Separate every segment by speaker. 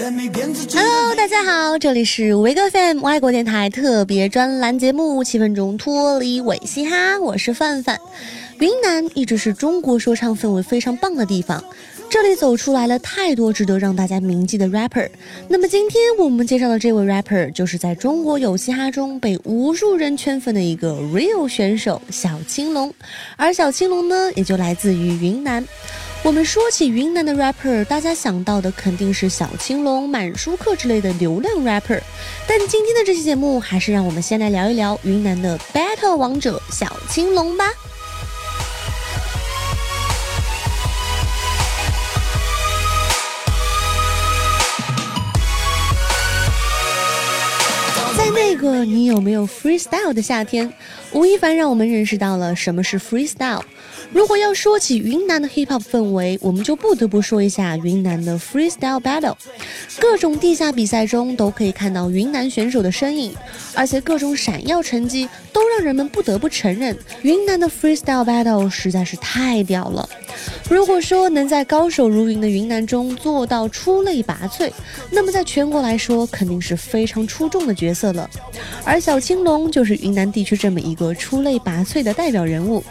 Speaker 1: Hello，大家好，这里是维格 FM 外国电台特别专栏节目《七分钟脱离伪嘻哈》，我是范范。云南一直是中国说唱氛围非常棒的地方，这里走出来了太多值得让大家铭记的 rapper。那么今天我们介绍的这位 rapper 就是在中国有嘻哈中被无数人圈粉的一个 real 选手小青龙，而小青龙呢，也就来自于云南。我们说起云南的 rapper，大家想到的肯定是小青龙、满舒克之类的流量 rapper。但今天的这期节目，还是让我们先来聊一聊云南的 battle 王者小青龙吧。个你有没有 freestyle 的夏天，吴亦凡让我们认识到了什么是 freestyle。如果要说起云南的 hip hop 氛围，我们就不得不说一下云南的 freestyle battle。各种地下比赛中都可以看到云南选手的身影，而且各种闪耀成绩都让人们不得不承认，云南的 freestyle battle 实在是太屌了。如果说能在高手如云的云南中做到出类拔萃，那么在全国来说肯定是非常出众的角色了。而小青龙就是云南地区这么一个出类拔萃的代表人物。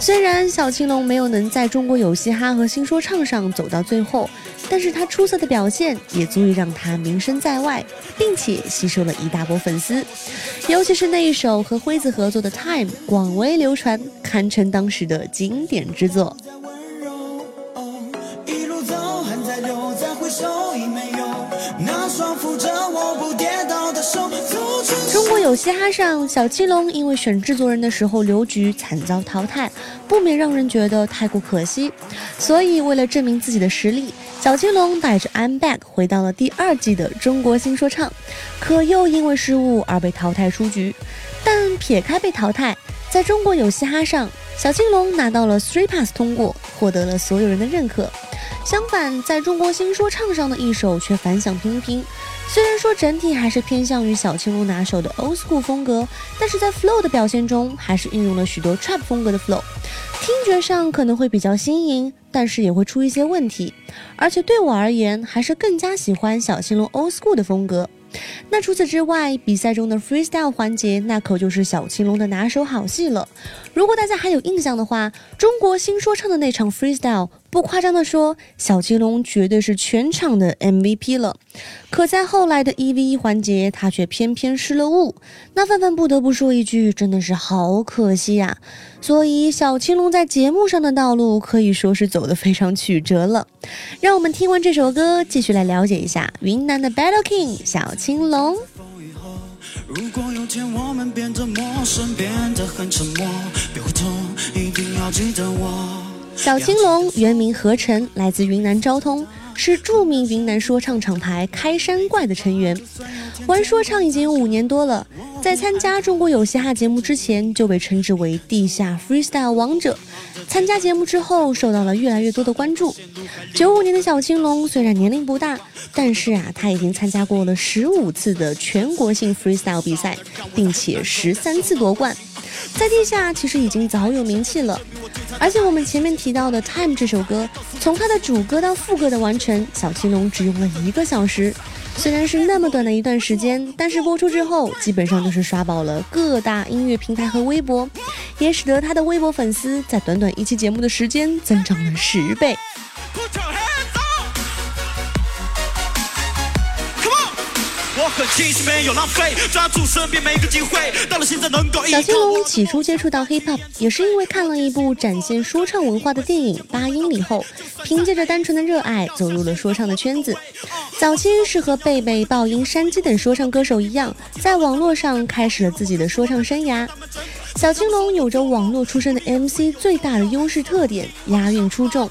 Speaker 1: 虽然小青龙没有能在中国有嘻哈和新说唱上走到最后，但是他出色的表现也足以让他名声在外，并且吸收了一大波粉丝。尤其是那一首和辉子合作的《Time》，广为流传，堪称当时的经典之作。中国有嘻哈上，小青龙因为选制作人的时候留局，惨遭淘汰，不免让人觉得太过可惜。所以，为了证明自己的实力，小青龙带着 I'm Back 回到了第二季的中国新说唱，可又因为失误而被淘汰出局。但撇开被淘汰，在中国有嘻哈上，小青龙拿到了 Three Pass 通过，获得了所有人的认可。相反，在中国新说唱上的一首却反响平平。虽然说整体还是偏向于小青龙拿手的 old school 风格，但是在 flow 的表现中，还是运用了许多 trap 风格的 flow，听觉上可能会比较新颖，但是也会出一些问题。而且对我而言，还是更加喜欢小青龙 old school 的风格。那除此之外，比赛中的 freestyle 环节，那可就是小青龙的拿手好戏了。如果大家还有印象的话，中国新说唱的那场 freestyle，不夸张的说，小青龙绝对是全场的 MVP 了。可在后来的一 v 一环节，他却偏偏失了误。那范范不得不说一句，真的是好可惜呀。所以小青龙在节目上的道路可以说是走得非常曲折了。让我们听完这首歌，继续来了解一下云南的 Battle King 小青龙。如果有天我们变得陌生，变得很沉默，别回头，一定要记得我。小青龙原名何晨，来自云南昭通，是著名云南说唱厂牌开山怪的成员。玩说唱已经五年多了，在参加中国有嘻哈节目之前就被称之为地下 freestyle 王者。参加节目之后，受到了越来越多的关注。九五年的小青龙虽然年龄不大，但是啊，他已经参加过了十五次的全国性 freestyle 比赛，并且十三次夺冠，在地下其实已经早有名气了。而且我们前面提到的《Time》这首歌，从它的主歌到副歌的完成，小青龙只用了一个小时。虽然是那么短的一段时间，但是播出之后，基本上都是刷爆了各大音乐平台和微博，也使得他的微博粉丝在短短一期节目的时间增长了十倍。小青龙起初接触到 hip hop，也是因为看了一部展现说唱文化的电影《八英里》后，凭借着单纯的热爱走入了说唱的圈子。早期是和贝贝、爆音、山鸡等说唱歌手一样，在网络上开始了自己的说唱生涯。小青龙有着网络出身的 MC 最大的优势特点，押韵出众。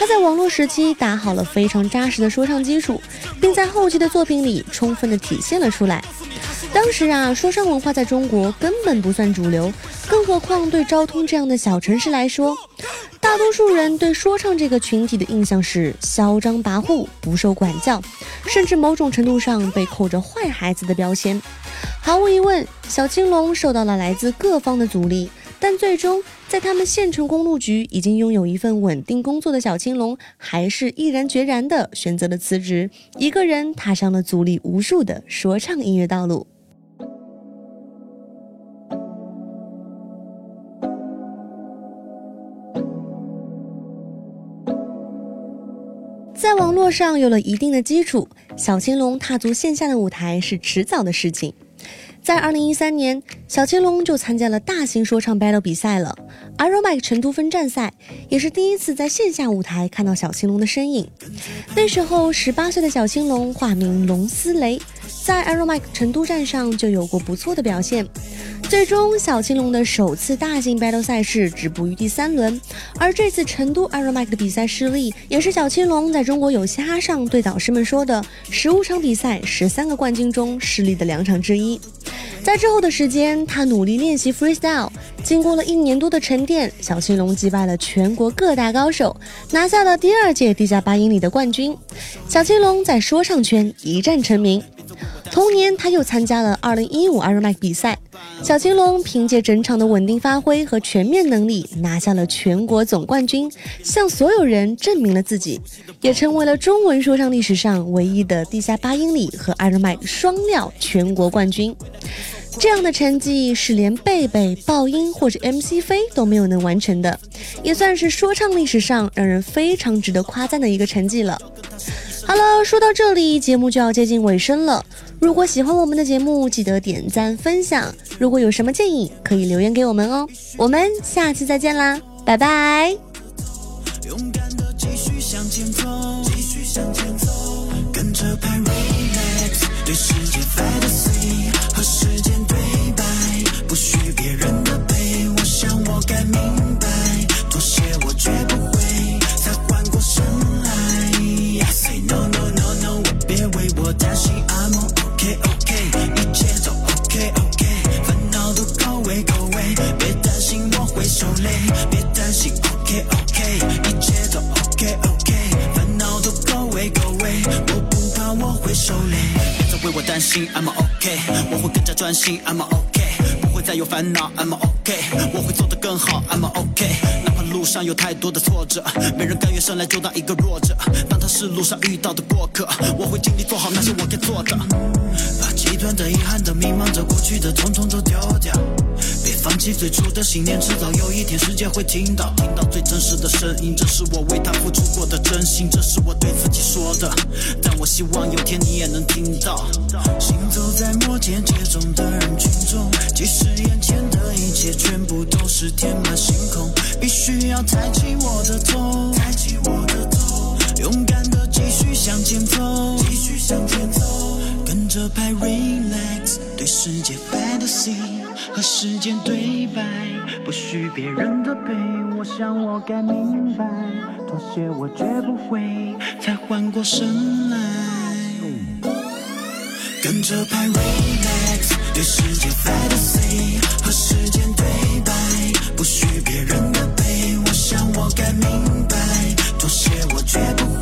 Speaker 1: 他在网络时期打好了非常扎实的说唱基础，并在后期的作品里充分的体现了出来。当时啊，说唱文化在中国根本不算主流，更何况对昭通这样的小城市来说，大多数人对说唱这个群体的印象是嚣张跋扈、不受管教，甚至某种程度上被扣着坏孩子的标签。毫无疑问，小青龙受到了来自各方的阻力。但最终，在他们县城公路局已经拥有一份稳定工作的小青龙，还是毅然决然地选择了辞职，一个人踏上了阻力无数的说唱音乐道路。在网络上有了一定的基础，小青龙踏足线下的舞台是迟早的事情。在二零一三年，小青龙就参加了大型说唱 battle 比赛了，Iron Mike 成都分站赛，也是第一次在线下舞台看到小青龙的身影。那时候，十八岁的小青龙化名龙思雷。在 Aero Mike 成都站上就有过不错的表现，最终小青龙的首次大型 battle 赛事止步于第三轮。而这次成都 Aero Mike 的比赛失利，也是小青龙在中国有嘻哈上对导师们说的十五场比赛十三个冠军中失利的两场之一。在之后的时间，他努力练习 freestyle，经过了一年多的沉淀，小青龙击败了全国各大高手，拿下了第二届地下八英里的冠军。小青龙在说唱圈一战成名。同年，他又参加了2015 Iron Mike 比赛。小青龙凭借整场的稳定发挥和全面能力，拿下了全国总冠军，向所有人证明了自己，也成为了中文说唱历史上唯一的地下八英里和 Iron Mike 双料全国冠军。这样的成绩是连贝贝、爆音或者 MC 飞都没有能完成的，也算是说唱历史上让人非常值得夸赞的一个成绩了。好了，说到这里，节目就要接近尾声了。如果喜欢我们的节目，记得点赞分享。如果有什么建议，可以留言给我们哦。我们下期再见啦，拜拜。I'm OK，我会更加专心。I'm OK，不会再有烦恼。I'm OK，我会做得更好。I'm OK，哪怕路上有太多的挫折，没人甘愿生来就当一个弱者。当他是路上遇到的过客，我会尽力做好那些我该做的。把极端的、遗憾的、迷茫的、过去的，统统都丢掉。别放弃最初的信念，迟早有一天世界会听到，听到最真实的声音。这是我为他付出过的真心，这是我对自己说的。但我希望有天你也能听到。行走在摩天街中的人群中，即使眼前的一切全部都是天马行空，必须要抬起我的头，抬起我的头，勇敢的继续向前走，继续向前走，跟着拍 relax，对世界 fantasy。和时间对白，不需别人的陪。我想我该明白，妥协我绝不会，才缓过神来。跟着拍 relax，对世界 fantasy，和时间对白，不需别人的陪。我想我该明白，妥协我绝不。